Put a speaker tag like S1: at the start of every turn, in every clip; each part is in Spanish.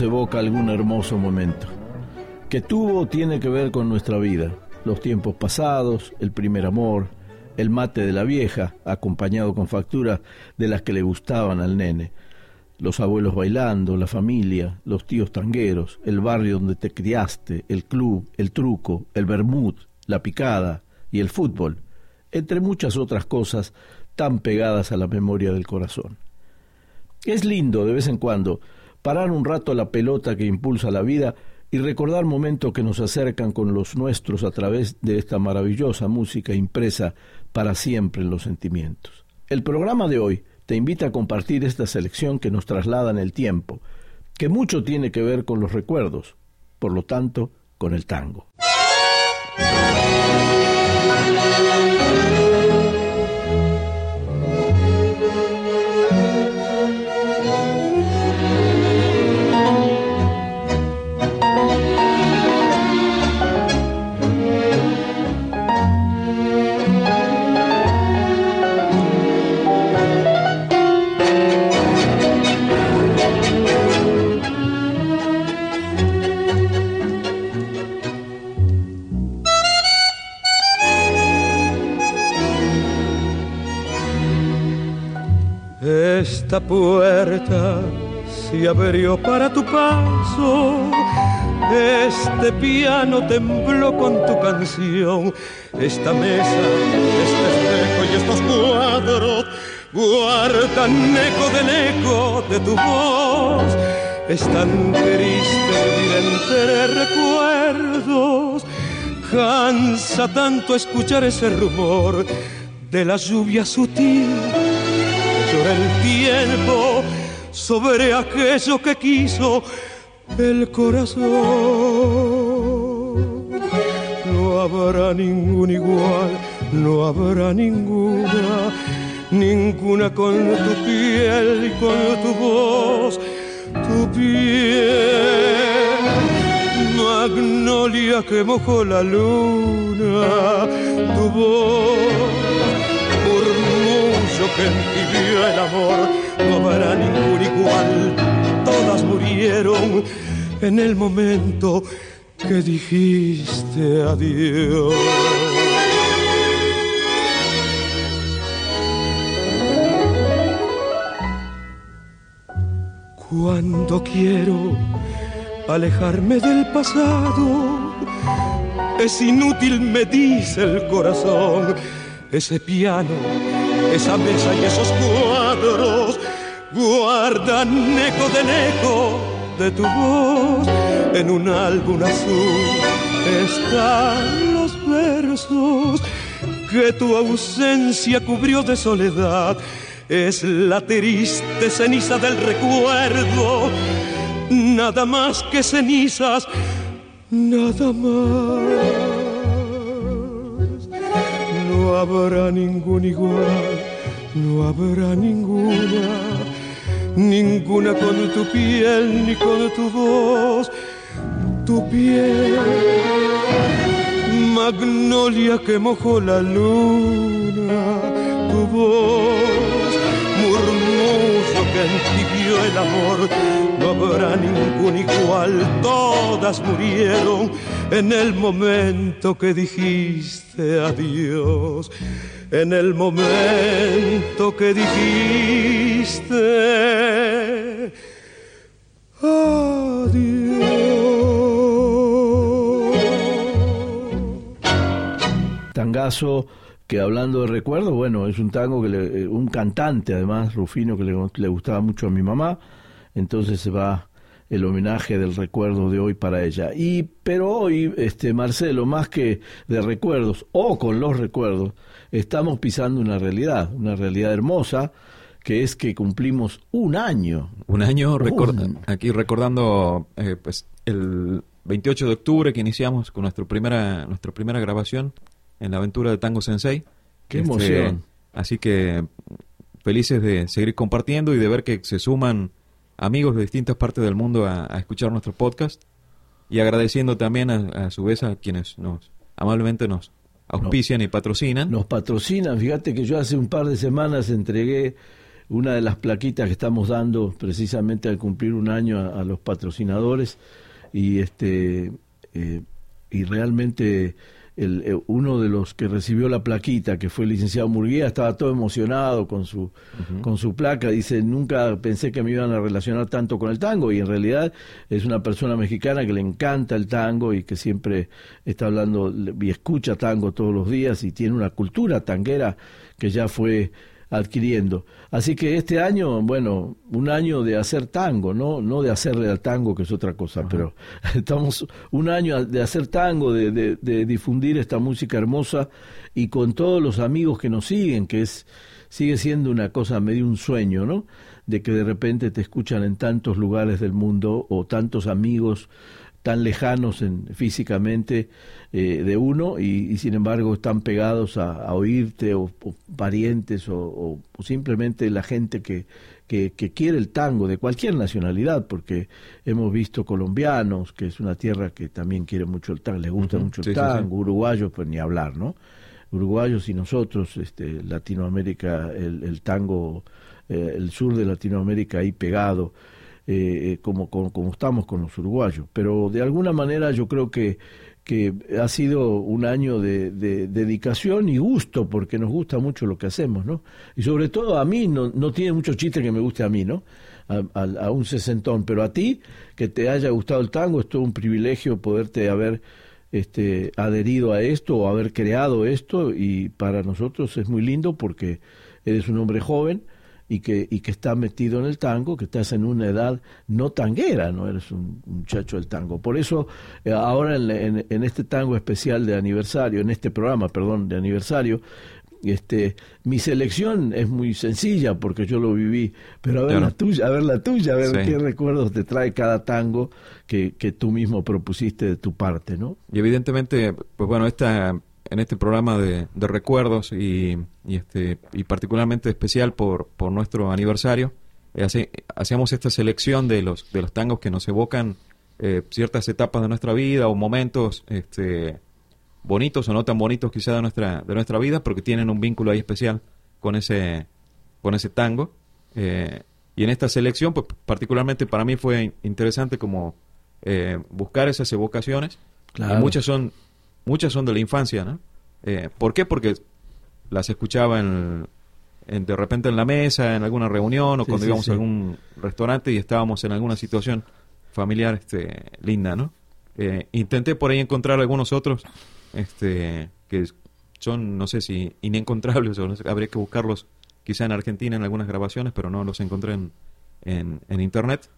S1: Evoca algún hermoso momento, que tuvo o tiene que ver con nuestra vida, los tiempos pasados, el primer amor, el mate de la vieja, acompañado con facturas de las que le gustaban al nene, los abuelos bailando, la familia, los tíos tangueros, el barrio donde te criaste, el club, el truco, el bermud, la picada y el fútbol, entre muchas otras cosas tan pegadas a la memoria del corazón. Es lindo de vez en cuando parar un rato la pelota que impulsa la vida y recordar momentos que nos acercan con los nuestros a través de esta maravillosa música impresa para siempre en los sentimientos. El programa de hoy te invita a compartir esta selección que nos traslada en el tiempo, que mucho tiene que ver con los recuerdos, por lo tanto, con el tango.
S2: Esta puerta se abrió para tu paso. Este piano tembló con tu canción. Esta mesa, este espejo y estos cuadros guardan eco del eco de tu voz. Es tan triste vivir entre recuerdos. Cansa tanto escuchar ese rumor de la lluvia sutil el tiempo sobre aquello que quiso el corazón. No habrá ningún igual, no habrá ninguna, ninguna con tu piel y con tu voz, tu piel. Magnolia que mojó la luna, tu voz vivió el amor, no habrá ningún igual, todas murieron en el momento que dijiste adiós. Cuando quiero alejarme del pasado, es inútil, me dice el corazón, ese piano esa mesa y esos cuadros guardan eco del eco de tu voz. En un álbum azul están los versos que tu ausencia cubrió de soledad. Es la triste ceniza del recuerdo, nada más que cenizas, nada más no habrá ningún igual, no habrá ninguna, ninguna con tu piel ni con tu voz, tu piel, magnolia que mojó la luna, tu voz, que el amor, no habrá ningún igual, todas murieron en el momento que dijiste adiós, en el momento que dijiste
S1: Tangazo que hablando de recuerdos, bueno, es un tango que le, un cantante además, Rufino, que le, gustaba mucho a mi mamá, entonces se va el homenaje del recuerdo de hoy para ella. Y pero hoy, este Marcelo, más que de recuerdos o con los recuerdos, estamos pisando una realidad, una realidad hermosa que es que cumplimos un año.
S3: Un año, aquí recordando eh, pues el 28 de octubre que iniciamos con nuestra primera, nuestra primera grabación en la aventura de Tango Sensei.
S1: ¡Qué este, emoción!
S3: Así que felices de seguir compartiendo y de ver que se suman amigos de distintas partes del mundo a, escuchar nuestro podcast y agradeciendo también a, su vez a quienes nos amablemente nos auspician y patrocinan.
S1: Nos patrocinan, fíjate que yo hace un par de semanas entregué una de las plaquitas que estamos dando precisamente al cumplir un año a, los patrocinadores y este eh, y realmente el, eh, uno de los que recibió la plaquita, que fue el licenciado Murguía, estaba todo emocionado con su, con su placa. Dice, nunca pensé que me iban a relacionar tanto con el tango y en realidad es una persona mexicana que le encanta el tango y que siempre está hablando y escucha tango todos los días y tiene una cultura tanguera que ya fue adquiriendo. Así que este año, bueno, un año de hacer tango, no, no de hacerle al tango, que es otra cosa, pero estamos un año de hacer tango, de, de, difundir esta música hermosa y con todos los amigos que nos siguen, que es sigue siendo una cosa medio un sueño, ¿no? De que de repente te escuchan en tantos lugares del mundo o tantos amigos tan lejanos en, físicamente eh, de uno y, sin embargo están pegados a, oírte o, parientes o, simplemente la gente que, que, quiere el tango de cualquier nacionalidad porque hemos visto colombianos que es una tierra que también quiere mucho el tango, les gusta mucho el tango, uruguayos pues ni hablar, ¿no? Uruguayos y nosotros, este, Latinoamérica, el, el tango, eh, el sur de Latinoamérica ahí pegado. Eh, eh, como, como, estamos con los uruguayos. Pero de alguna manera yo creo que, que ha sido un año de, dedicación y gusto, porque nos gusta mucho lo que hacemos, ¿no? Y sobre todo a mí, no, no tiene mucho chiste que me guste a mí, ¿no? A, un sesentón, pero a ti, que te haya gustado el tango, es todo un privilegio poderte haber este, adherido a esto o haber creado esto y para nosotros es muy lindo porque eres un hombre joven, y que, y que está metido en el tango, que estás en una edad no tanguera, no eres un, muchacho del tango. Por eso, eh, ahora en, en, este tango especial de aniversario, en este programa, perdón, de aniversario, este, mi selección es muy sencilla porque yo lo viví, pero a ver la tuya, a ver la tuya, a ver qué recuerdos te trae cada tango que, que tú mismo propusiste de tu parte, ¿no?
S3: Y evidentemente, pues bueno, esta en este programa de, recuerdos y, este, y particularmente especial por, por nuestro aniversario. Eh, hacemos esta selección de los, de los tangos que nos evocan eh, ciertas etapas de nuestra vida o momentos este, bonitos o no tan bonitos quizá de nuestra, de nuestra vida, porque tienen un vínculo ahí especial con ese, con ese tango. Eh, y en esta selección, pues particularmente para mí fue interesante como buscar esas evocaciones. muchas son muchas son de la infancia, ¿no? Eh, ¿Por qué? Porque las escuchaba en, de repente en la mesa, en alguna reunión o cuando íbamos a algún restaurante y estábamos en alguna situación familiar este, linda, ¿no? Eh, intenté por ahí encontrar algunos otros este, que son, no sé si inencontrables o habría que buscarlos quizá en Argentina en algunas grabaciones, pero no los encontré en, en, en internet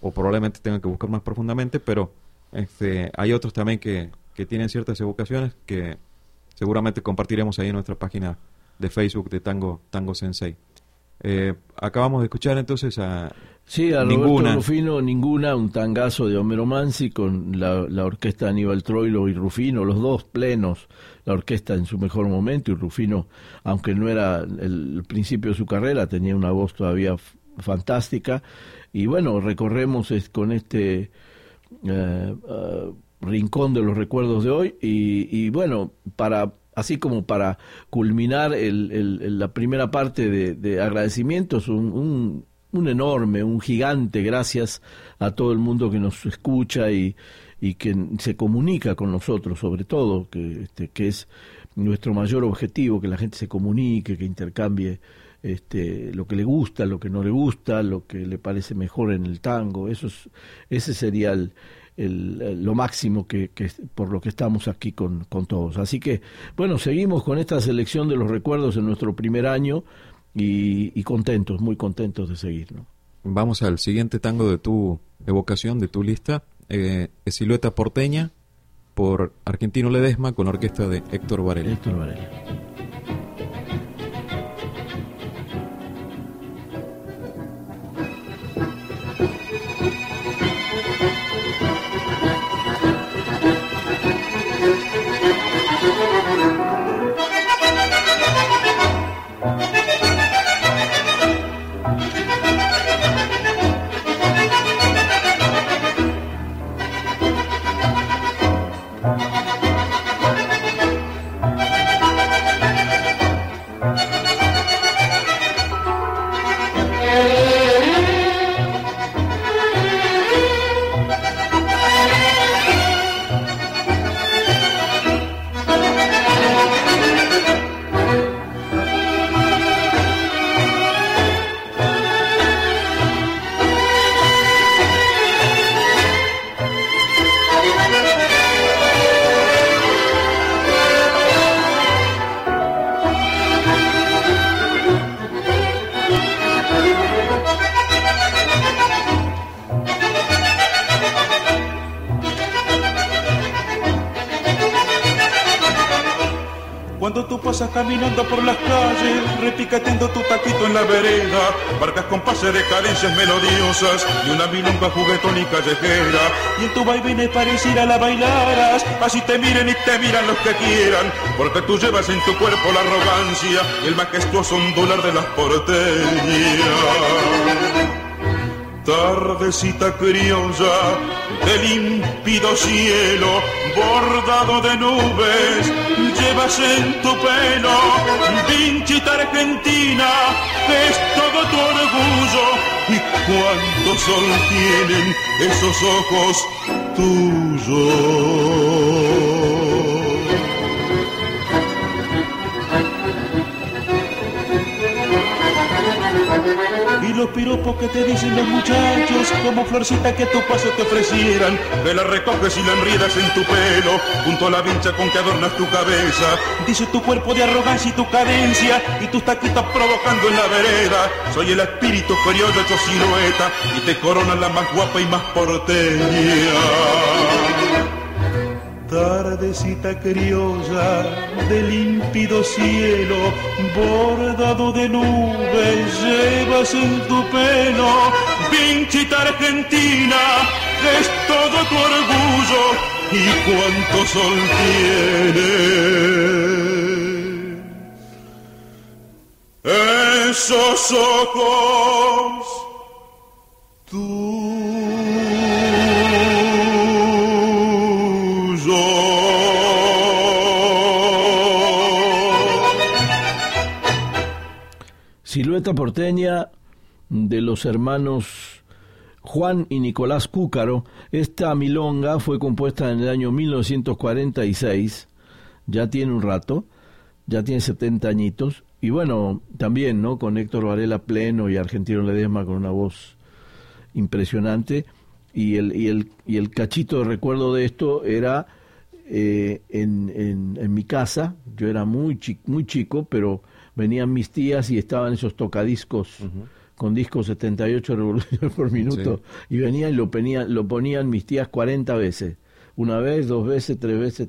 S3: o probablemente tenga que buscar más profundamente, pero este, hay otros también que, que tienen ciertas evocaciones que seguramente compartiremos ahí en nuestra página de Facebook de Tango, Tango Sensei. Eh, acabamos de escuchar entonces a
S1: Sí, a ninguna. Roberto Rufino, ninguna, un tangazo de Homero Mansi con la, la orquesta de Aníbal Troilo y Rufino, los dos plenos, la orquesta en su mejor momento y Rufino, aunque no era el, principio de su carrera, tenía una voz todavía fantástica. Y bueno, recorremos con este eh, uh, rincón de los recuerdos de hoy y, bueno, para así como para culminar el, la primera parte de, agradecimientos, un, un enorme, un gigante, gracias a todo el mundo que nos escucha y, y que se comunica con nosotros, sobre todo, que, este, que es nuestro mayor objetivo, que la gente se comunique, que intercambie este, lo que le gusta, lo que no le gusta, lo que le parece mejor en el tango. Eso es, ese sería el, el, lo máximo que, que, por lo que estamos aquí con, con todos. Así que, bueno, seguimos con esta selección de los recuerdos en nuestro primer año y, y contentos, muy contentos de seguir. ¿no?
S3: Vamos al siguiente tango de tu evocación, de tu lista, eh, Silueta Porteña, por Argentino Ledesma, con la orquesta de Héctor Varela.
S1: Héctor Varela.
S4: Caminando por las calles, repicateando tu taquito en la vereda, barcas con pase de cadencias melodiosas y una milonga juguetón y callejera, y en tu vaivén pareciera la bailaras, así te miren y te miran los que quieran, porque tú llevas en tu cuerpo la arrogancia y el majestuoso ondular de las porteñas. Tardecita criolla del límpido cielo, bordado de nubes, llevas en tu pelo, pinchita argentina, es todo tu orgullo, y cuánto sol tienen esos ojos tuyos. Los piropos que te dicen los muchachos, como florcita que tu paso te ofrecieran, que la recoges y la enriedas en tu pelo, junto a la vincha con que adornas tu cabeza. Dice tu cuerpo de arrogancia y tu cadencia, y tus taquitos provocando en la vereda. Soy el espíritu criollo hecho silueta, y te corona la más guapa y más porteña. Tardecita criolla de límpido cielo, bordado de nubes, llevas en tu pelo, pinchita argentina, es todo tu orgullo y cuánto sol tiene. Esos ojos,
S1: Silueta porteña de los hermanos Juan y Nicolás Cúcaro. Esta milonga fue compuesta en el año 1946, ya tiene un rato, ya tiene 70 añitos, y bueno, también, ¿no? Con Héctor Varela pleno y Argentino Ledesma con una voz impresionante. Y el, y el, y el cachito de recuerdo de esto era eh, en, en, en, mi casa, yo era muy, muy chico, pero venían mis tías y estaban esos tocadiscos con discos 78 revoluciones por minuto y venían y lo ponían, lo ponían mis tías 40 veces. Una vez, dos veces, tres veces,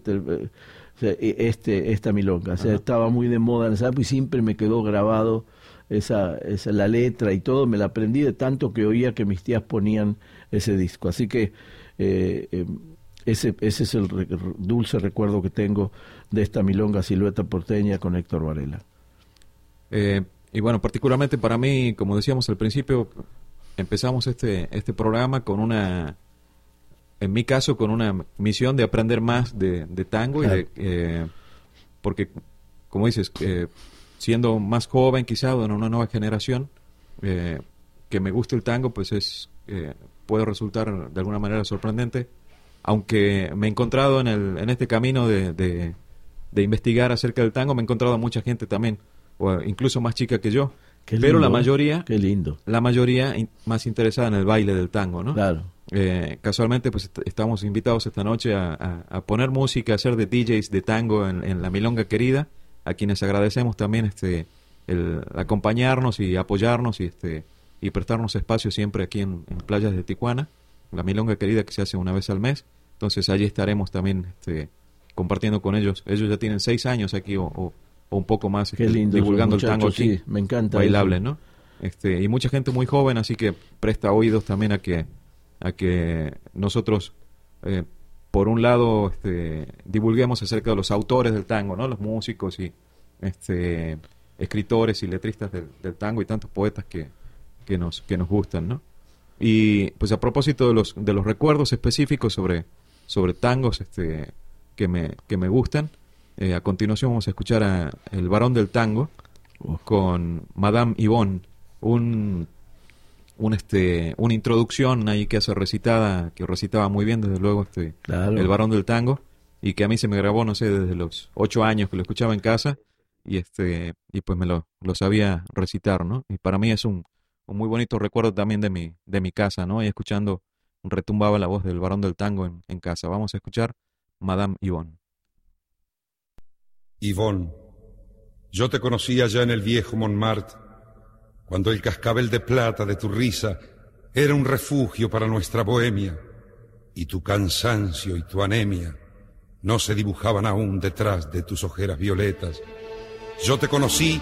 S1: e, este, esta milonga. O sea, estaba muy de moda en esa época y siempre me quedó grabado esa, esa, la letra y todo. Me la aprendí de tanto que oía que mis tías ponían ese disco. Así que eh, em, ese, ese es el dulce recuerdo que tengo de esta milonga silueta porteña con Héctor Varela.
S3: Eh, y bueno, particularmente para mí, como decíamos al principio, empezamos este, este programa con una, en mi caso, con una misión de aprender más de, tango, y de, eh, porque, como dices, eh, siendo más joven quizá, en una nueva generación, que me guste el tango, pues es eh, puede resultar de alguna manera sorprendente, aunque me he encontrado en, el, en este camino de, de, investigar acerca del tango, me he encontrado a mucha gente también, o incluso más chica que yo, pero la mayoría,
S1: qué lindo.
S3: la mayoría más interesada en el baile del tango, ¿no?
S1: Claro.
S3: Eh, casualmente, pues estamos invitados esta noche a, a, poner música, a hacer de DJs de tango en, en, la Milonga Querida, a quienes agradecemos también este el acompañarnos y apoyarnos y este y prestarnos espacio siempre aquí en, playas de Tijuana, la Milonga Querida que se hace una vez al mes. Entonces allí estaremos también este, compartiendo con ellos. Ellos ya tienen seis años aquí o, un poco más
S1: este, divulgando el tango aquí. me encanta.
S3: Bailable, ¿no? Este, y mucha gente muy joven, así que presta oídos también a que, a que nosotros, eh, por un lado, este, divulguemos acerca de los autores del tango, ¿no? Los músicos y este, escritores y letristas del, del tango y tantos poetas que, que nos, que nos gustan, ¿no? Y pues a propósito de los, de los recuerdos específicos sobre, sobre tangos este, que, me, que me gustan, eh, a continuación vamos a escuchar a El varón del tango con Madame Yvonne, un, un este, una introducción ahí que hace recitada, que recitaba muy bien desde luego este, El varón del tango, y que a mí se me grabó, no sé, desde los ocho años que lo escuchaba en casa, y este, y pues me lo, lo sabía recitar, ¿no? Y para mí es un, un muy bonito recuerdo también de mi, de mi casa, ¿no? Y escuchando, retumbaba la voz del varón del tango en, en casa. Vamos a escuchar Madame Yvonne.
S5: Yvonne, yo te conocí allá en el viejo Montmartre, cuando el cascabel de plata de tu risa era un refugio para nuestra bohemia, y tu cansancio y tu anemia no se dibujaban aún detrás de tus ojeras violetas. Yo te conocí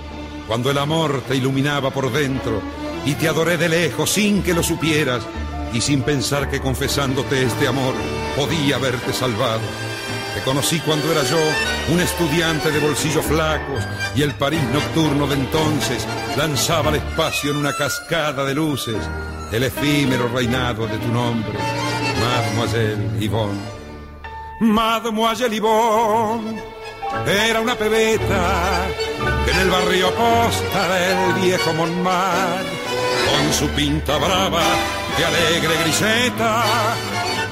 S5: cuando el amor te iluminaba por dentro y te adoré de lejos sin que lo supieras y sin pensar que confesándote este amor podía haberte salvado. Te conocí cuando era yo un estudiante de bolsillos flacos y el París nocturno de entonces lanzaba al espacio en una cascada de luces el efímero reinado de tu nombre, Mademoiselle Yvonne. Mademoiselle Yvonne era una pebeta en el barrio costa del viejo Montmartre con su pinta brava de alegre griseta,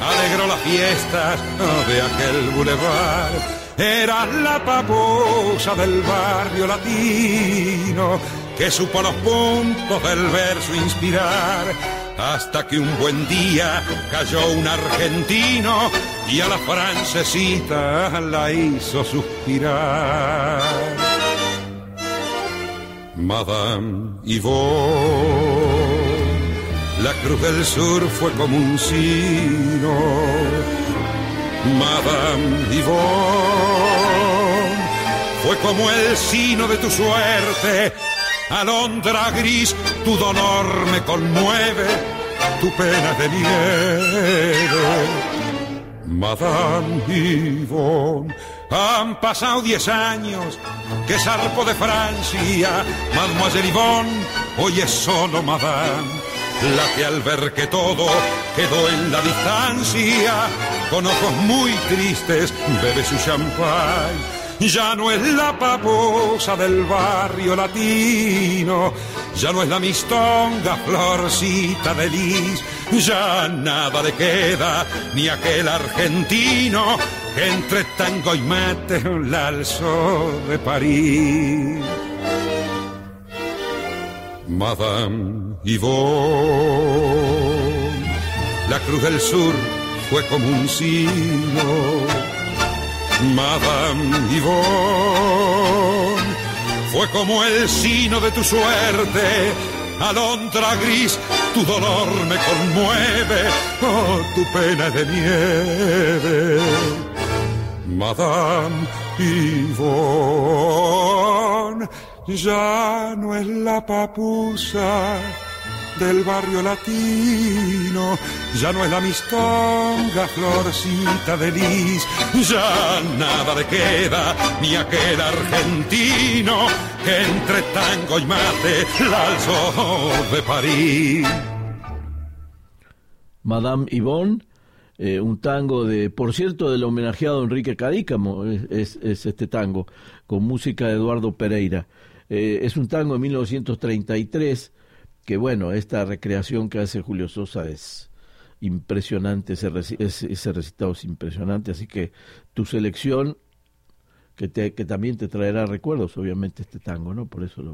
S5: alegró las fiestas de aquel bulevar. Era la paposa del barrio latino que supo los puntos del verso inspirar, hasta que un buen día cayó un argentino y a la francesita la hizo suspirar. Madame Yvonne. La cruz del sur fue como un sino. Madame Yvonne fue como el sino de tu suerte. Alondra gris, tu dolor me conmueve, tu pena de nieve. Madame Yvonne han pasado diez años que zarpo de Francia, Mademoiselle Yvonne, hoy es solo Madame, la que al ver que todo quedó en la distancia, con ojos muy tristes bebe su champán ya no es la paposa del barrio latino, ya no es la mistonga florcita de lis, ya nada le queda, ni aquel argentino que entre tango y mate la alzó de París. Madame Yvonne, la cruz del sur fue como un sino. Madame Yvonne, fue como el sino de tu suerte, alondra gris, tu dolor me conmueve, oh, tu pena de nieve. Madame Yvonne, ya no es la papusa del barrio latino. Ya no es la mistonga, florcita de lis, ya nada le queda ni aquel argentino que entre tango y mate la alzó de París.
S1: Madame Yvonne, eh, un tango de, por cierto, del homenajeado Enrique Cadícamo, es, este tango, con música de Eduardo Pereira. Eh, es un tango de 1933 que bueno, esta recreación que hace Julio Sosa es impresionante, ese, ese recitado es impresionante, así que tu selección que, te, que también te traerá recuerdos, obviamente, este tango, ¿no? Por eso lo...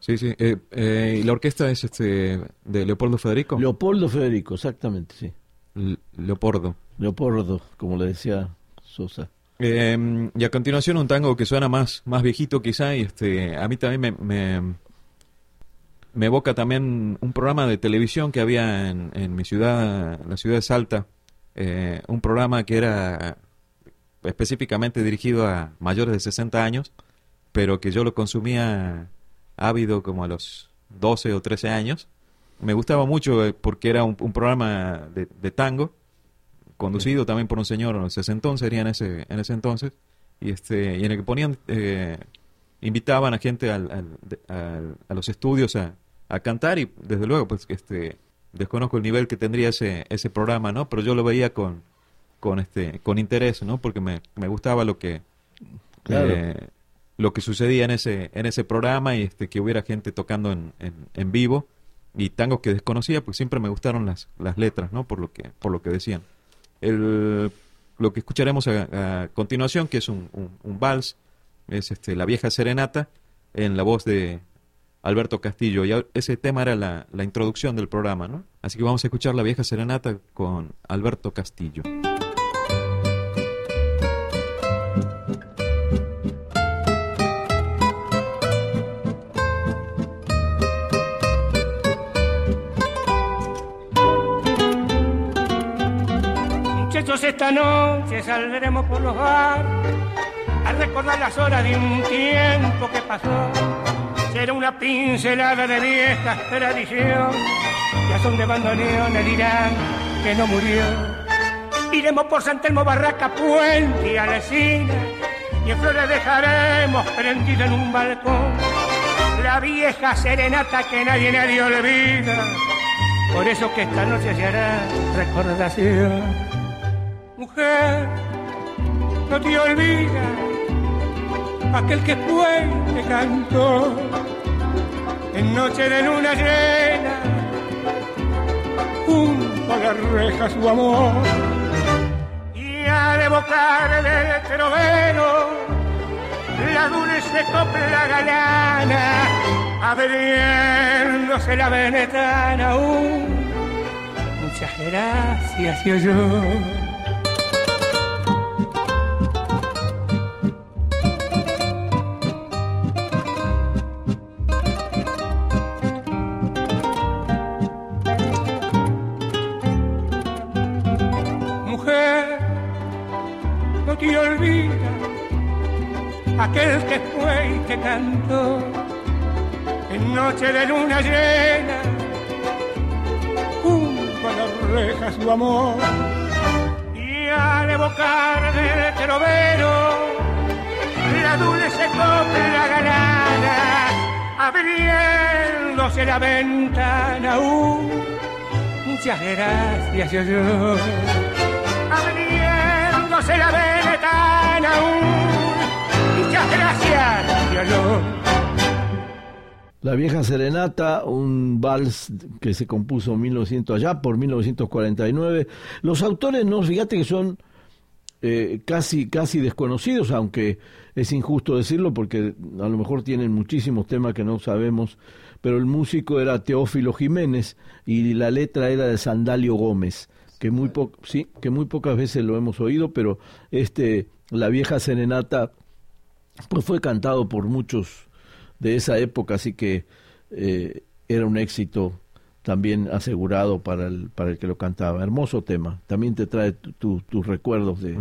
S3: Sí, sí. Eh, eh, ¿Y la orquesta es este de Leopoldo Federico?
S1: Leopoldo Federico, exactamente, sí.
S3: Leopoldo.
S1: Leopoldo, como le decía Sosa.
S3: Eh, y a continuación un tango que suena más, más viejito quizá, y este, a mí también me, me, evoca también un programa de televisión que había en, en mi ciudad, la ciudad de Salta, eh, un programa que era específicamente dirigido a mayores de 60 años, pero que yo lo consumía ávido como a los 12 o 13 años. Me gustaba mucho eh, porque era un, programa de, tango, conducido también por un señor, en ese entonces, sería en ese, en ese entonces, y, este, y en el que ponían, eh, invitaban a gente al, a los estudios a, a, cantar y desde luego, pues, este, desconozco el nivel que tendría ese, ese programa, ¿no? Pero yo lo veía con, con este con interés no porque me, me gustaba lo que eh, lo que sucedía en ese en ese programa y este que hubiera gente tocando en, en, vivo y tangos que desconocía pues siempre me gustaron las, las letras no por lo que por lo que decían el, lo que escucharemos a, continuación que es un, un, vals es este la vieja serenata en la voz de Alberto Castillo. Y ese tema era la, la introducción del programa no así que vamos a escuchar la vieja serenata con Alberto Castillo
S6: esta noche saldremos por los bares a recordar las horas de un tiempo que pasó. Será una pincelada de viejas tradición, ya son de bandoneones dirán que no murió. Iremos por San Telmo, Barraca, Puente y Alesina, y en flores dejaremos prendida en un balcón la vieja serenata que nadie nadie olvida. Por eso que esta noche se hará recordación mujer, no te olvides aquel que fue que cantó en noche de luna llena junto a la reja su amor. Y al evocar del trovero la dulce copla galana abriéndose la venetana aún. Muchas gracias y yo aquel que fue y que cantó en noche de luna llena junto a las rejas su amor y al evocar del trovero la dulce copla galana abriéndose la ventana aún muchas gracias yo, yo abriéndose la ventana aún gracias,
S1: La vieja serenata, un vals que se compuso en 1900 allá por 1949. Los autores no, fíjate que son eh, casi casi desconocidos, aunque es injusto decirlo porque a lo mejor tienen muchísimos temas que no sabemos, pero el músico era Teófilo Jiménez y la letra era de Sandalio Gómez, que muy sí, que muy pocas veces lo hemos oído, pero este la vieja serenata pues fue cantado por muchos de esa época, así que eh, era un éxito también asegurado para el, para el que lo cantaba. Hermoso tema. También te trae tus recuerdos, de,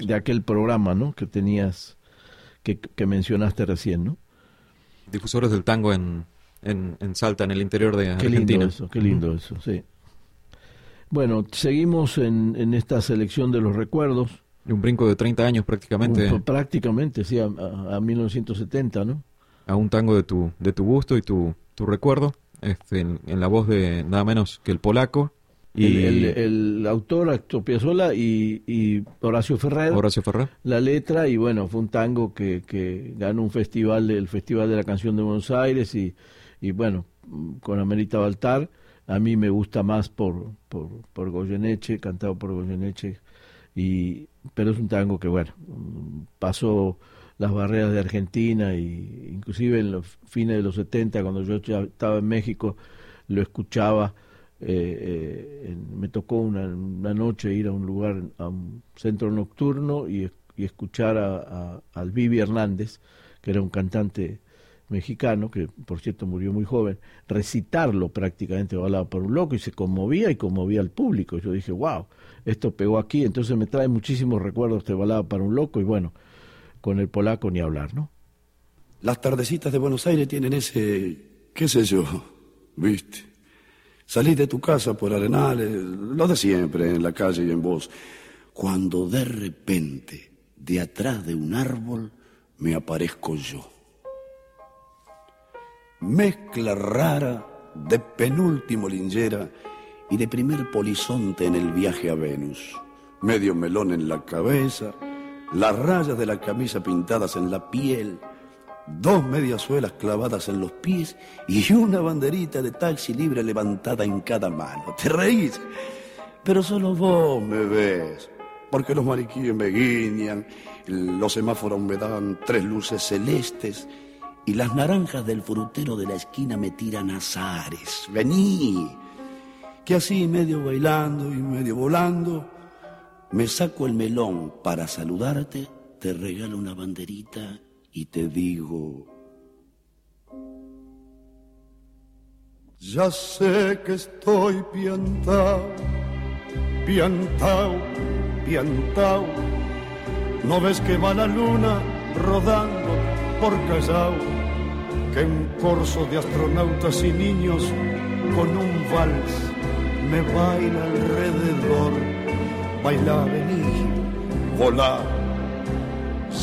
S1: de, aquel programa ¿no? que tenías, que, que, mencionaste recién. ¿no?
S3: Difusores del tango en, en, en, Salta, en el interior de
S1: qué Lindo eso, qué lindo eso, sí. Bueno, seguimos en, en esta selección de los recuerdos
S3: un brinco de 30 años prácticamente.
S1: prácticamente, sí, a, a, 1970, ¿no?
S3: A un tango de tu, de tu gusto y tu, tu recuerdo, este, en, la voz de nada menos que el polaco.
S1: Y el, el, autor, Acto Piazzolla y, y, Horacio Ferrer.
S3: Horacio Ferrer.
S1: La letra, y bueno, fue un tango que, que ganó un festival, el Festival de la Canción de Buenos Aires, y, y bueno, con Amerita Baltar. A mí me gusta más por, por, por Goyeneche, cantado por Goyeneche, y, pero es un tango que, bueno, pasó las barreras de Argentina y inclusive en los fines de los 70, cuando yo estaba en México, lo escuchaba. Eh, eh, me tocó una, una, noche ir a un lugar, a un centro nocturno y, y escuchar a, a, al Vivi Hernández, que era un cantante mexicano, que por cierto murió muy joven, recitarlo prácticamente hablaba por un loco y se conmovía y conmovía al público. Yo dije, wow, esto pegó aquí, entonces me trae muchísimos recuerdos de balada para un loco y bueno, con el polaco ni hablar, ¿no?
S7: Las tardecitas de Buenos Aires tienen ese, qué sé yo, viste. Salís de tu casa por arenales, lo de siempre, en la calle y en vos, cuando de repente, de atrás de un árbol, me aparezco yo mezcla rara de penúltimo lingera y de primer polizonte en el viaje a Venus. Medio melón en la cabeza, las rayas de la camisa pintadas en la piel, dos mediasuelas clavadas en los pies y una banderita de taxi libre levantada en cada mano. ¿Te reís? Pero solo vos me ves, porque los mariquíes me guiñan, los semáforos me dan tres luces celestes y las naranjas del frutero de la esquina me tiran azares. Vení, que así medio bailando y medio volando, me saco el melón para saludarte, te regalo una banderita y te digo... Ya sé que estoy piantao, piantao, piantao. ¿No ves que va la luna rodando por Callao? que un corso de astronautas y niños con un vals me baila alrededor. Baila, vení, volá.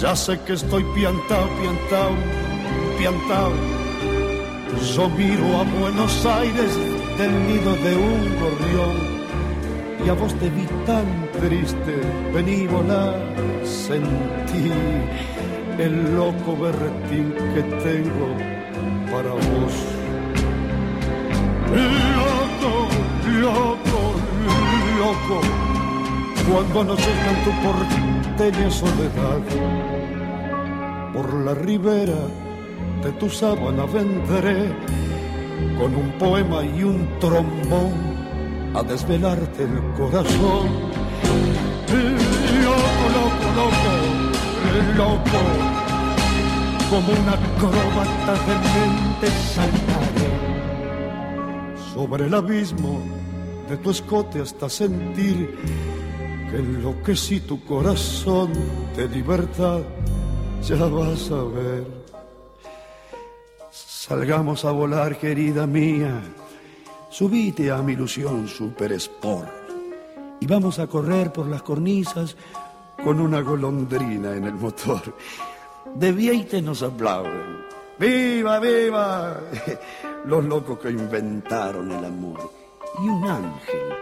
S7: Ya sé que estoy piantao, piantao, piantao. Yo miro a Buenos Aires del nido de un gorrión y a vos te vi tan triste. Vení, volá, sentí el loco berretín que tengo para vos. Loco, loco, cuando anochezca en tu porteña soledad, por la ribera de tu sábana vendré con un poema y un trombón a desvelarte el corazón. Loco, loco, loco loco, como una acróbata de mente saltaré sobre el abismo de tu escote hasta sentir que enloquecí tu corazón de libertad, ya vas a ver. Salgamos a volar, querida mía, subite a mi ilusión super sport y vamos a correr por las cornisas con una golondrina en el motor. De Vieite nos aplauden. ¡Viva, viva! Los locos que inventaron el amor. Y un ángel,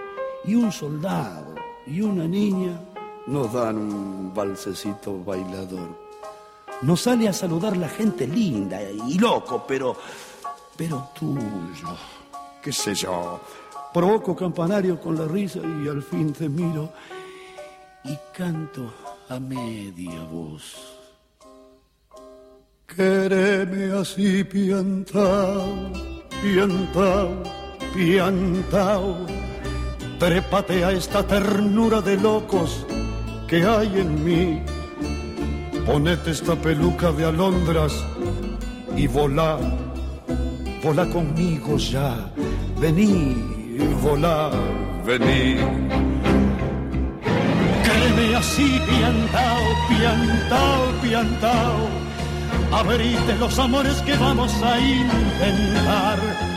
S7: y un soldado, y una niña nos dan un balsecito bailador. Nos sale a saludar la gente linda y loco, pero, pero tuyo, qué sé yo. Provoco campanario con la risa y al fin te miro y canto a media voz. Quereme así piantao, piantao, piantao, trépate a esta ternura de locos que hay en mí. Ponete esta peluca de alondras y volá, volá conmigo ya, vení, volá, vení así piantao, piantao, piantao. Abrite los amores que vamos a intentar.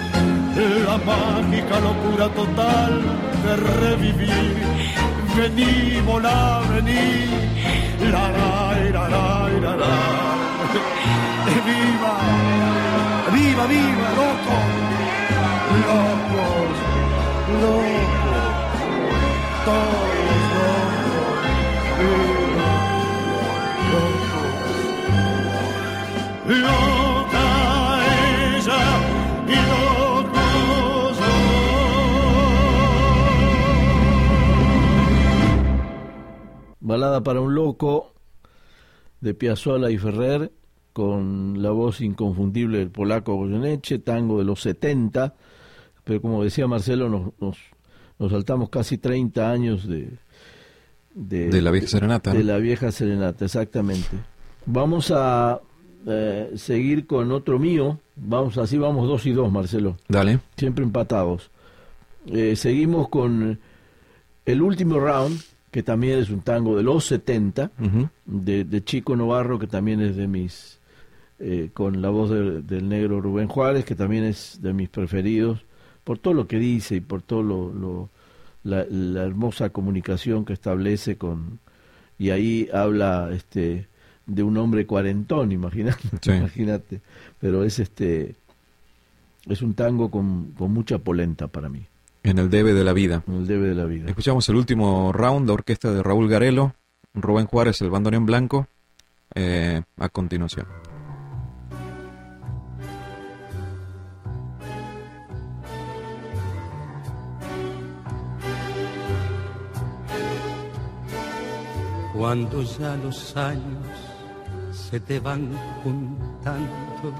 S7: La mágica locura total de revivir. Vení, volá, vení. La, la, la, la, la, la. Viva, viva, viva, loco. Locos, locos, todos Loca ella y
S1: Balada para un loco de Piazzolla y Ferrer con la voz inconfundible del polaco Goyeneche, tango de los 70, pero como decía Marcelo, nos, nos, nos saltamos casi 30 años de,
S3: de, la vieja serenata.
S1: De la vieja serenata, exactamente. Vamos a eh, seguir con otro mío, vamos así vamos dos y dos, Marcelo.
S3: Dale.
S1: Siempre empatados. Eh, seguimos con el último round, que también es un tango de los 70, de, de Chico Novarro, que también es de mis eh, con la voz del negro Rubén Juárez, que también es de mis preferidos, por todo lo que dice y por todo lo, la, hermosa comunicación que establece con y ahí habla este de un hombre cuarentón, imagínate, imagínate, pero es este es un tango con, con mucha polenta para mí.
S3: En el debe de la vida.
S1: En el debe de la vida.
S3: Escuchamos el último round de orquesta de Raúl Garelo, Rubén Juárez, el bandoneón blanco, eh, a continuación.
S2: Cuando ya los años se te van juntando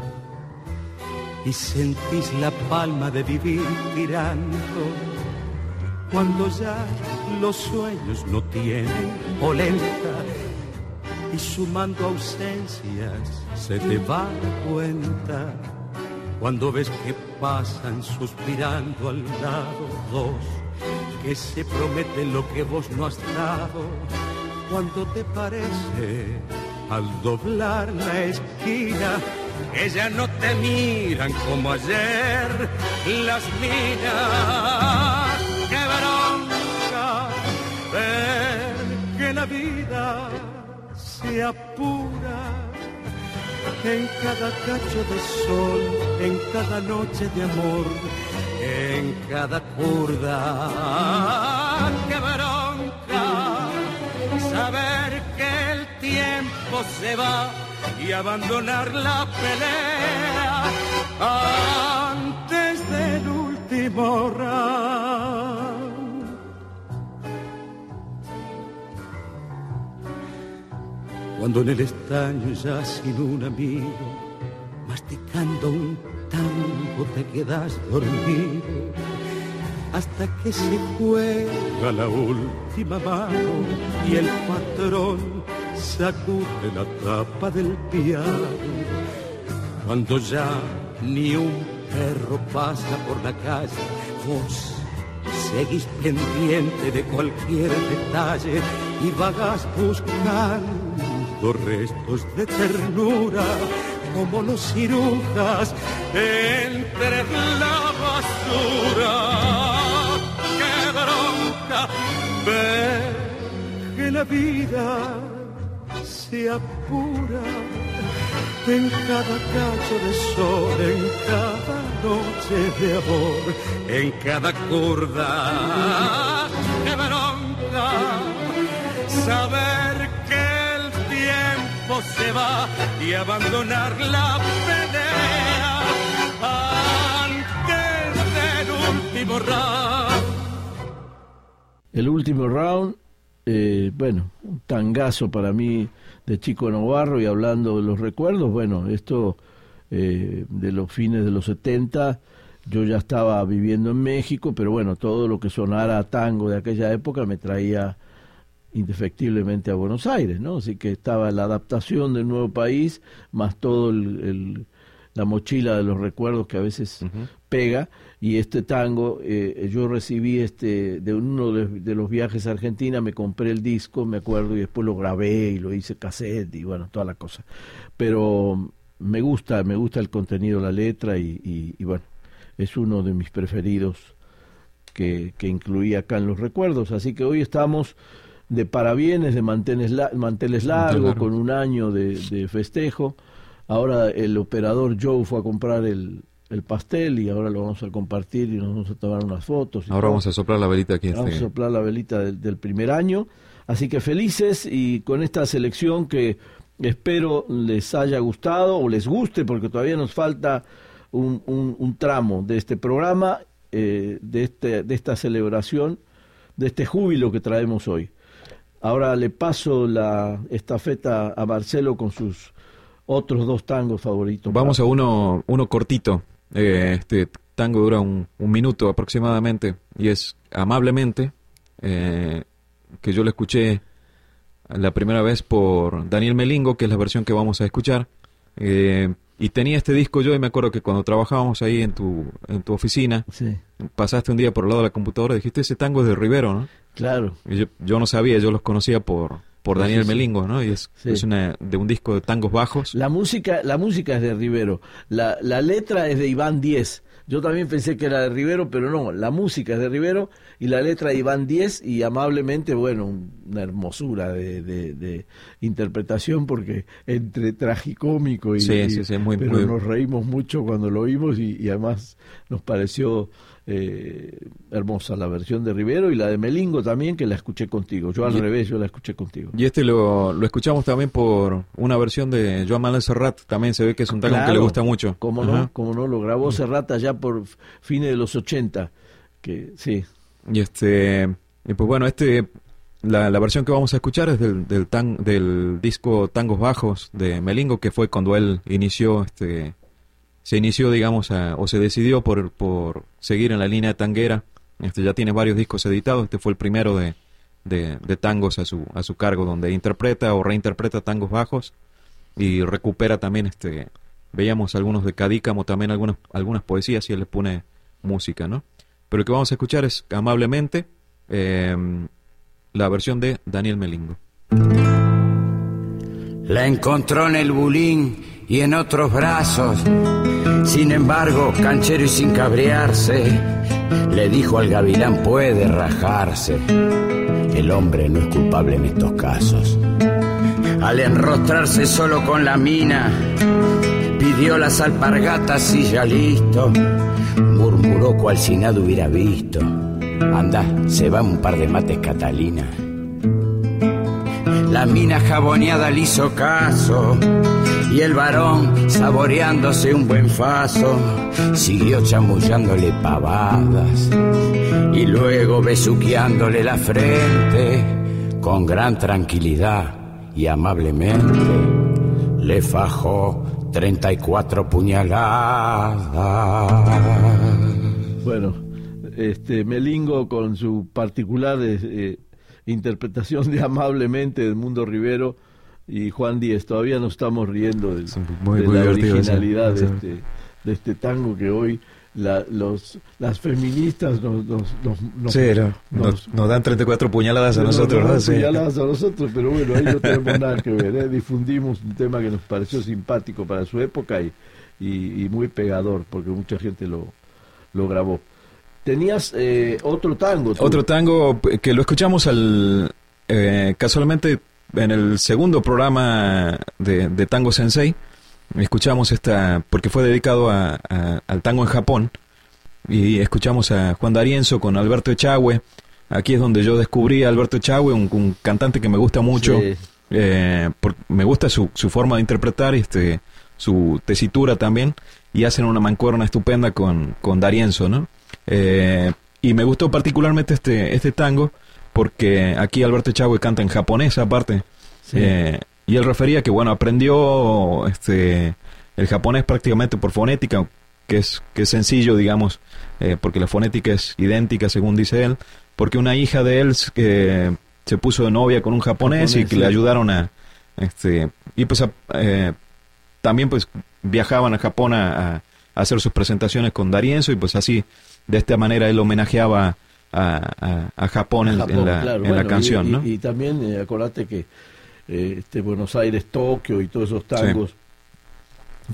S2: y sentís la palma de vivir tirando, cuando ya los sueños no tienen polenta y sumando ausencias se te va la cuenta, cuando ves que pasan suspirando al lado dos que se prometen lo que vos no has dado ¿Cuánto te parece al doblar la esquina? Ellas no te miran como ayer las minas. ¡Qué bronca ver que la vida se apura! En cada cacho de sol, en cada noche de amor, en cada curda. ¡Qué bronca! saber que el tiempo se va y abandonar la pelea antes del último round. Cuando en el estaño ya sin un amigo, masticando un tango te quedas dormido hasta que se juega la última mano y el patrón sacude la tapa del piano. Cuando ya ni un perro pasa por la calle, vos seguís pendiente de cualquier detalle y vagas buscando restos de ternura como los cirujas entre la basura ver que la vida se apura en cada cacho de sol, en cada noche de amor, en cada curda de bronca, saber que el tiempo se va y abandonar la pelea antes del último rato
S1: el último round, eh, bueno, un tangazo para mí de Chico Navarro y hablando de los recuerdos, bueno, esto eh, de los fines de los 70, yo ya estaba viviendo en México, pero bueno, todo lo que sonara tango de aquella época me traía indefectiblemente a Buenos Aires, ¿no? Así que estaba la adaptación del nuevo país, más todo el, la mochila de los recuerdos que a veces pega y este tango eh, yo recibí este de uno de, los viajes a Argentina me compré el disco me acuerdo y después lo grabé y lo hice cassette y bueno toda la cosa. Pero me gusta me gusta el contenido la letra y, bueno es uno de mis preferidos que, que incluí acá en los recuerdos. Así que hoy estamos de parabienes de manteles, manteles largos. con un año de, de festejo. Ahora el operador Joe fue a comprar el el pastel y ahora lo vamos a compartir y nos vamos a tomar unas fotos.
S3: ahora vamos a soplar la velita aquí.
S1: Vamos a soplar la velita del, primer año. Así que felices y con esta selección que espero les haya gustado o les guste porque todavía nos falta un, un, tramo de este programa, eh, de, este, de esta celebración, de este júbilo que traemos hoy. Ahora le paso la estafeta a Marcelo con sus otros dos tangos favoritos.
S3: Vamos a uno, uno cortito. Eh, este tango dura un, un, minuto aproximadamente y es Amablemente, eh, que yo lo escuché la primera vez por Daniel Melingo, que es la versión que vamos a escuchar. Eh, y tenía este disco yo y me acuerdo que cuando trabajábamos ahí en tu, en tu oficina, pasaste un día por el lado de la computadora y dijiste, ese tango es de Rivero, ¿no?
S1: Claro.
S3: yo, yo no sabía, yo los conocía por, por Daniel Melingo, ¿no? Y es, es una, de un disco de tangos bajos.
S1: La música, la música es de Rivero, la, la letra es de Iván Diez. Yo también pensé que era de Rivero, pero no, la música es de Rivero y la letra de Iván Diez y amablemente, bueno, una hermosura de, de, interpretación porque entre tragicómico y...
S3: Sí, sí, sí, muy,
S1: pero nos reímos mucho cuando lo oímos y, y además nos pareció eh, hermosa la versión de Rivero y la de Melingo también, que la escuché contigo. Yo al revés, yo la escuché contigo.
S3: Y este lo, lo escuchamos también por una versión de Joan Manuel Serrat, también se ve que es un tango que le gusta mucho.
S1: Cómo no, cómo no, lo grabó Serrat allá por fines de los 80, que sí.
S3: Y este, y pues bueno, este la, la, versión que vamos a escuchar es del, del, tan, del disco Tangos Bajos de Melingo, que fue cuando él inició este se inició, digamos, o se decidió por, por seguir en la línea tanguera. Este ya tiene varios discos editados. Este fue el primero de, de, tangos a su, a su cargo, donde interpreta o reinterpreta tangos bajos y recupera también, este veíamos algunos de Cadícamo, también algunas, algunas poesías y él le pone música, ¿no? Pero el que vamos a escuchar es Amablemente, em, la versión de Daniel Melingo.
S8: La encontró en el bulín y en otros brazos. Sin embargo, canchero y sin cabrearse, le dijo al gavilán puede rajarse. El hombre no es culpable en estos casos. Al enrostrarse solo con la mina, pidió las alpargatas y ya listo. Murmuró cual si nada hubiera visto. Anda, se va un par de mates Catalina. La mina jaboneada le hizo caso y el varón, saboreándose un buen faso, siguió chamullándole pavadas y luego besuqueándole la frente con gran tranquilidad y amablemente le fajó 34 puñaladas.
S1: Bueno, este Melingo con su particular eh, interpretación de amablemente del mundo Rivero y Juan Díez. Todavía no estamos riendo de, la originalidad de, este, de este tango que hoy la, los, las feministas nos, nos,
S3: nos, nos, dan 34 puñaladas a nosotros.
S1: ¿no? Puñaladas a nosotros, pero bueno, ahí no tenemos nada que ver. ¿eh? Difundimos un tema que nos pareció simpático para su época y, y, muy pegador, porque mucha gente lo, lo grabó. Tenías eh, otro tango.
S3: Otro tango que lo escuchamos al eh, casualmente en el segundo programa de, Tango Sensei, escuchamos esta, porque fue dedicado a, al tango en Japón, y escuchamos a Juan D'Arienzo con Alberto Echagüe. Aquí es donde yo descubrí a Alberto Echagüe, un, cantante que me gusta mucho. Eh, me gusta su, su forma de interpretar, este, su tesitura también, y hacen una mancuerna estupenda con, con D'Arienzo, ¿no? Eh, y me gustó particularmente este, este tango, porque aquí Alberto Echagüe canta en japonés aparte. Eh, y él refería que, bueno, aprendió este, el japonés prácticamente por fonética, que es, que es sencillo, digamos, eh, porque la fonética es idéntica, según dice él, porque una hija de él que se puso de novia con un japonés, y que le ayudaron a... Este, y pues eh, también pues viajaban a Japón a, hacer sus presentaciones con Darienzo y pues así, de esta manera él homenajeaba a, Japón, en, la, canción,
S1: y,
S3: ¿no?
S1: Y, también eh, acordate que eh, este Buenos Aires, Tokio y todos esos tangos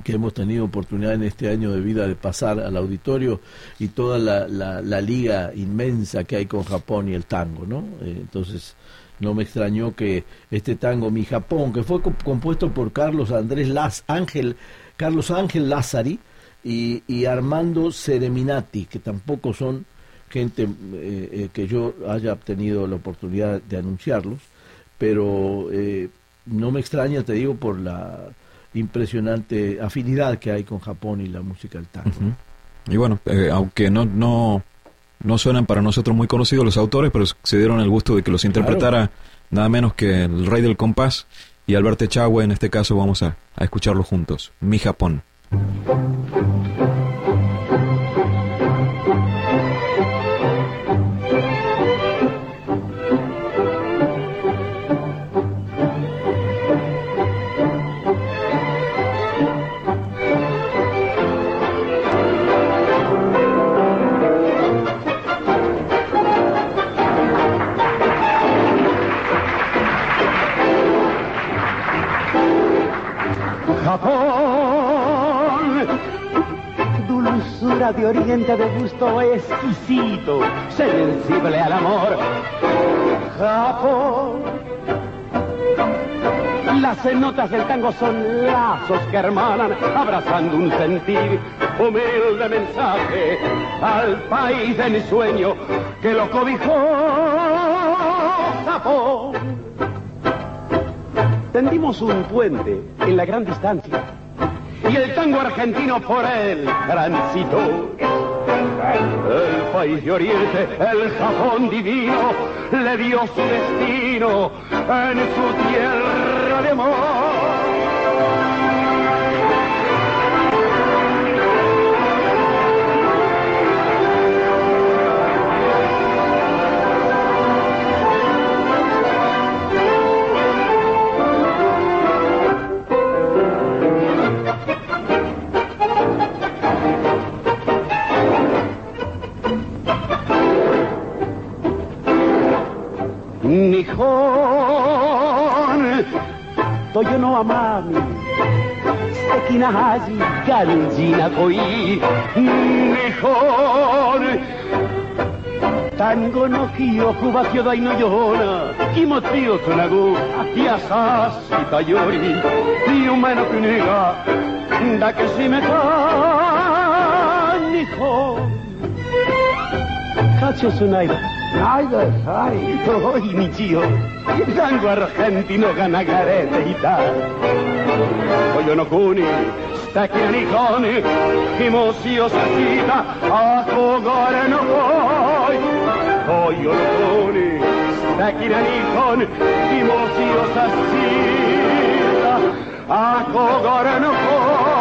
S1: que hemos tenido oportunidad en este año de vida de pasar al auditorio y toda la, la, liga inmensa que hay con Japón y el tango, ¿no? Eh, entonces no me extrañó que este tango Mi Japón, que fue compuesto por Carlos Andrés Las Ángel, Carlos Ángel Lázari y, y Armando Sereminati, que tampoco son gente eh, eh, que yo haya tenido la oportunidad de anunciarlos, pero eh, no me extraña, te digo, por la impresionante afinidad que hay con Japón y la música del tango.
S3: Y bueno, aunque no, no, no suenan para nosotros muy conocidos los autores, pero se dieron el gusto de que los interpretara nada menos que el rey del compás y Alberto Echagüe, en este caso vamos a, a escucharlo juntos, Mi Japón.
S9: De gusto exquisito, sensible al amor. Japón. Las notas del tango son lazos que hermanan, abrazando un sentir, humilde mensaje al país de mi sueño que lo cobijó. Japón. Tendimos un puente en la gran distancia y el tango argentino por él transitó. El país de Oriente, el Japón divino, le dio su destino en su tierra de amor. す素敵な味がんじな恋ねこる単語の記憶は巨大のような気持ちをつなぐ優しさより夢の国が抱きしめた日本価値をつないだないだすい遠い道を Tango argentino gana garete y tal. Vogliono cuni Stecchi aniconi Kimosio sacita A cogore no poi Vogliono cuni Stecchi aniconi Kimosio sacita A cogore no poi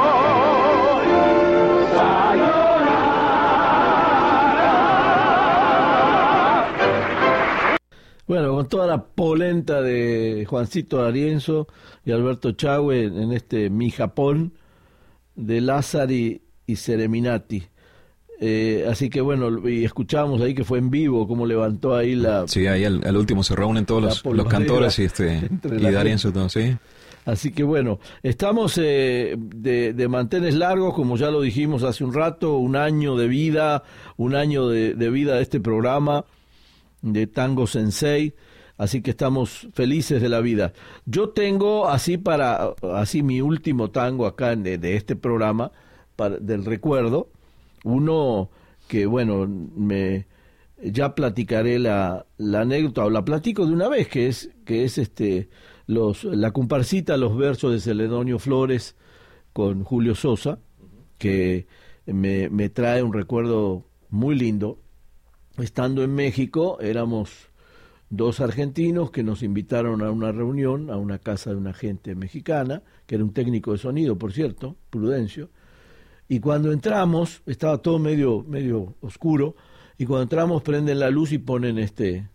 S1: Bueno, con toda la polenta de Juancito Arienzo y Alberto Chagüe en este Mi Japón de Lázari y Sereminati. Eh, así que bueno, y escuchamos ahí que fue en vivo, cómo levantó ahí la...
S3: Sí, ahí al, al último se reúnen todos los, los, cantores y, este, y D'Arienzo, todo, sí.
S1: Así que bueno, estamos eh, de, de, mantenes largos, como ya lo dijimos hace un rato, un año de vida, un año de, de vida de este programa de Tango Sensei, así que estamos felices de la vida. Yo tengo así para así mi último tango acá de, de este programa del recuerdo, uno que bueno me ya platicaré la, la anécdota o la platico de una vez que es que es este los la comparsita los versos de Celedonio Flores con Julio Sosa que me, me trae un recuerdo muy lindo estando en México, éramos dos argentinos que nos invitaron a una reunión a una casa de una gente mexicana, que era un técnico de sonido, por cierto, Prudencio, y cuando entramos, estaba todo medio, medio oscuro, y cuando entramos prenden la luz y ponen este,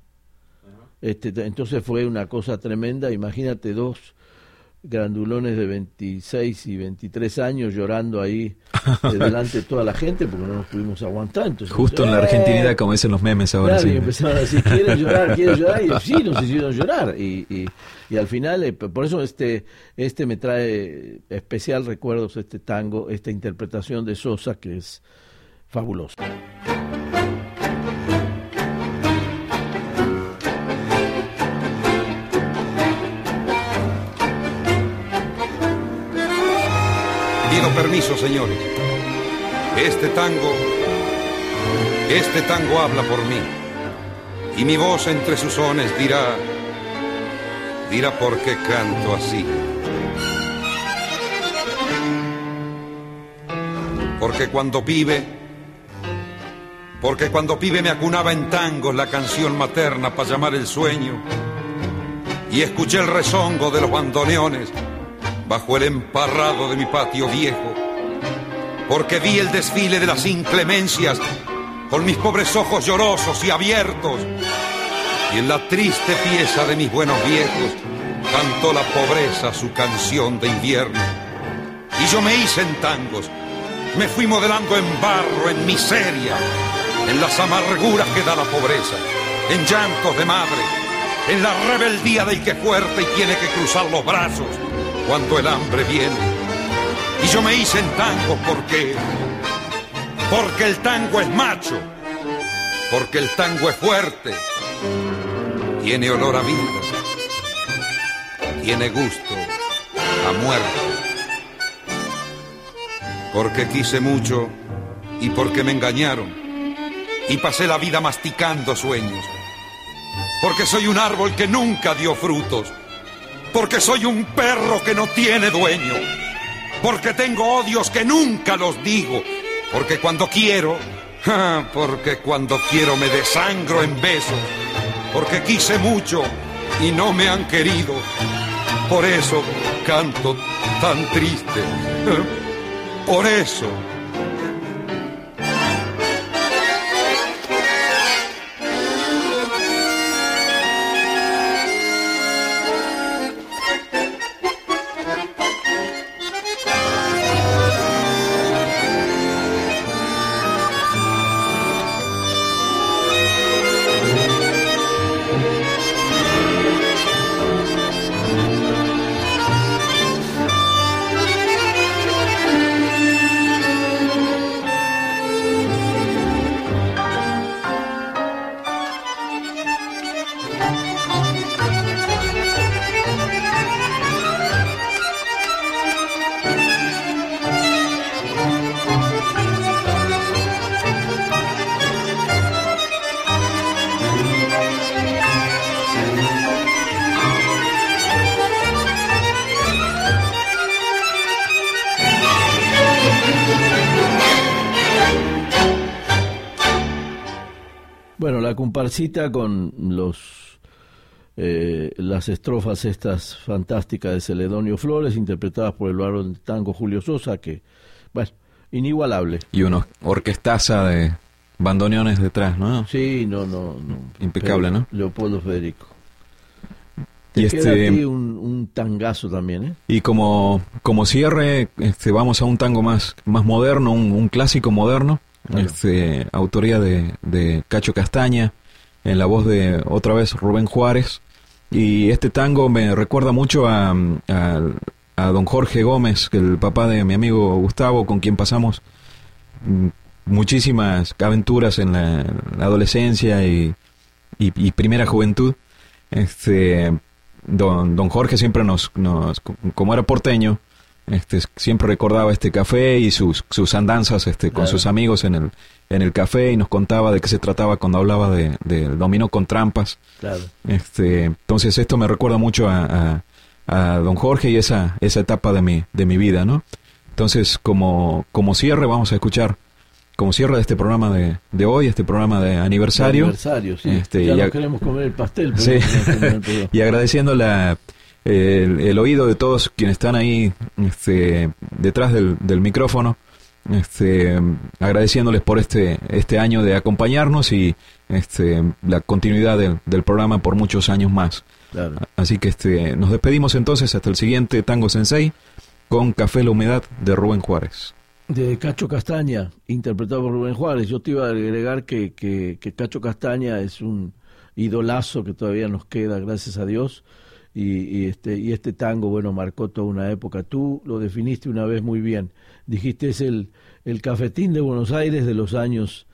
S1: este, entonces fue una cosa tremenda, imagínate dos grandulones de 26 y 23 años llorando ahí delante de toda la gente porque no nos pudimos aguantar. Entonces,
S3: Justo en la argentinidad, como dicen los memes ahora.
S1: Claro,
S3: sí.
S1: y empezaron a decir, ¿quieren llorar? ¿Quieren llorar? Y sí, nos hicieron llorar. Y, y, y al final, eh, por eso este, este me trae especial recuerdos, este tango, esta interpretación de Sosa, que es fabulosa.
S5: Permiso, señores. Este tango, este tango habla por mí. Y mi voz entre sus sones dirá, dirá por qué canto así. Porque cuando pibe, porque cuando pibe me acunaba en tangos la canción materna para llamar el sueño. y escuché el rezongo de los bandoneones bajo el emparrado de mi patio viejo, porque vi el desfile de las inclemencias con mis pobres ojos llorosos y abiertos, y en la triste pieza de mis buenos viejos cantó la pobreza su canción de invierno. Y yo me hice en tangos, me fui modelando en barro, en miseria, en las amarguras que da la pobreza, en llantos de madre, en la rebeldía del que fuerte y tiene que cruzar los brazos cuando el hambre viene. Y yo me hice en tango porque, porque el tango es macho, porque el tango es fuerte, tiene olor a vida, tiene gusto a muerte. Porque quise mucho y porque me engañaron y pasé la vida masticando sueños. Porque soy un árbol que nunca dio frutos porque soy un perro que no tiene dueño, porque tengo odios que nunca los digo, porque cuando quiero, porque cuando quiero me desangro en besos, porque quise mucho y no me han querido, por eso canto tan triste, por eso
S1: comparsita con los eh, las estrofas estas fantásticas de Celedonio Flores, interpretadas por el barón tango Julio Sosa, que, bueno, inigualable.
S3: Y una orquestaza de bandoneones detrás, ¿no?
S1: Sí, no, no, no.
S3: Impecable, ¿no?
S1: Leopoldo Federico. y este, un, un, tangazo también, ¿eh?
S3: Y como, como cierre, este, vamos a un tango más, más moderno, un, un clásico moderno, este, autoría de, de, Cacho Castaña, en la voz de otra vez Rubén Juárez. Y este tango me recuerda mucho a, a, don Jorge Gómez, el papá de mi amigo Gustavo, con quien pasamos muchísimas aventuras en la, adolescencia y, y, primera juventud. Este, don, don Jorge siempre nos, nos, como era porteño, este, siempre recordaba este café y sus, sus andanzas este, con sus amigos en el, en el café y nos contaba de qué se trataba cuando hablaba de, de dominó con trampas. Este, entonces esto me recuerda mucho a, a, don Jorge y esa, esa etapa de mi, de mi vida, ¿no? Entonces, como, como cierre, vamos a escuchar, como cierre de este programa de, de hoy, este programa de aniversario.
S1: aniversario, sí. Este, ya queremos comer el pastel.
S3: y agradeciendo la el, oído de todos quienes están ahí este, detrás del, micrófono, este, agradeciéndoles por este, este año de acompañarnos y este, la continuidad del, programa por muchos años más. Así que este, nos despedimos entonces hasta el siguiente Tango Sensei con Café la Humedad de Rubén Juárez.
S1: De Cacho Castaña, interpretado por Rubén Juárez. Yo te iba a agregar que, que, que Cacho Castaña es un idolazo que todavía nos queda, gracias a Dios y, este, y este tango, bueno, marcó toda una época. Tú lo definiste una vez muy bien. Dijiste es el, el cafetín de Buenos Aires de los años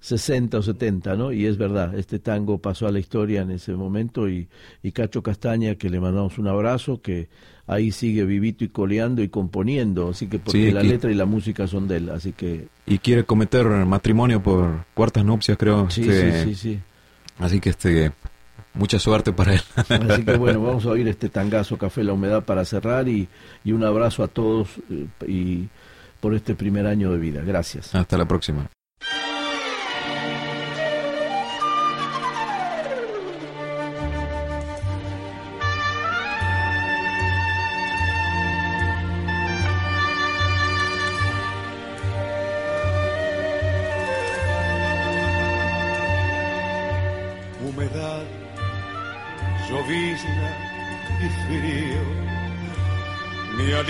S1: 60 o 70, ¿no? Y es verdad, este tango pasó a la historia en ese momento y, y Cacho Castaña, que le mandamos un abrazo, que ahí sigue vivito y coleando y componiendo, así que porque la letra y la música son de él, así que...
S3: Y quiere cometer matrimonio por cuartas nupcias, creo.
S1: Sí, sí, sí, sí.
S3: Así que este Mucha suerte para él.
S1: Así que bueno, vamos a oír este tangazo Café La Humedad para cerrar y, y un abrazo a todos eh, y por este primer año de vida. Gracias.
S3: Hasta la próxima.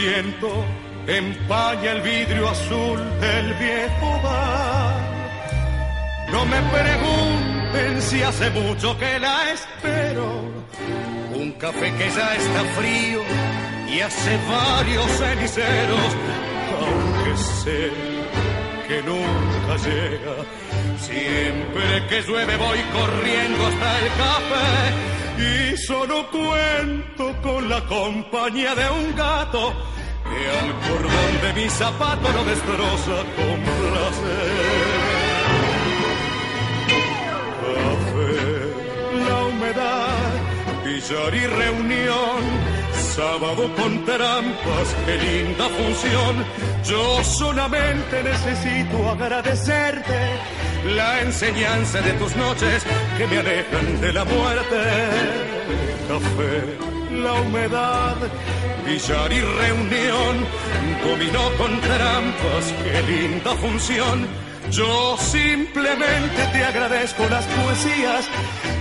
S2: Mi aliento empaña el vidrio azul del viejo bar. No me pregunten si hace mucho que la espero. Un café que ya está frío y hace varios ceniceros, aunque sé que nunca llega. Siempre que llueve voy corriendo hasta el café y solo cuento con la compañía de un gato que al cordón de mi zapato lo destroza con placer. Café, la humedad, billar y reunión, sábado con trampas, qué linda función. Yo solamente necesito agradecerte la enseñanza de tus noches que me alejan de la muerte. Café, la humedad, billar y reunión, dominó con trampas, qué linda función. Yo simplemente te agradezco las poesías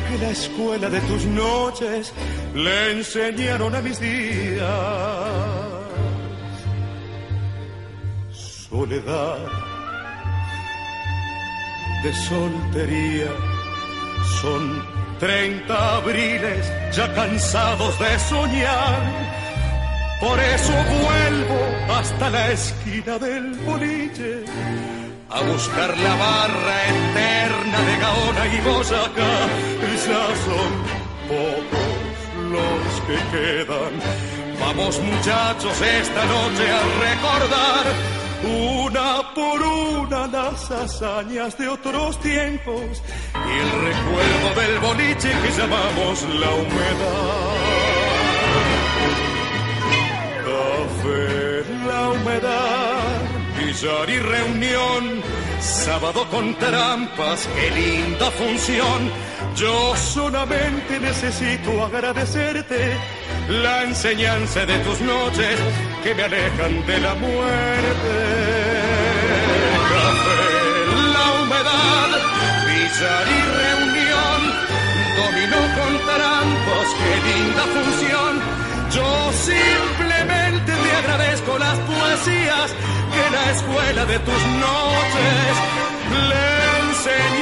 S2: que la escuela de tus noches le enseñaron a mis días. Soledad de soltería son 30 abriles ya cansados de soñar. Por eso vuelvo hasta la esquina del boliche a buscar la barra eterna de Gaona y Boyacá. Ya son pocos los que quedan. Vamos muchachos esta noche a recordar una por una las hazañas de otros tiempos y el recuerdo del boliche que llamamos la humedad. Café, la humedad, billar y reunión, sábado con trampas, qué linda función. Yo solamente necesito agradecerte la enseñanza de tus noches que me alejan de la muerte. Café, la humedad, billar y reunión, dominó con trampas, qué linda función. Yo te agradezco las poesías que la escuela de tus noches le enseñó.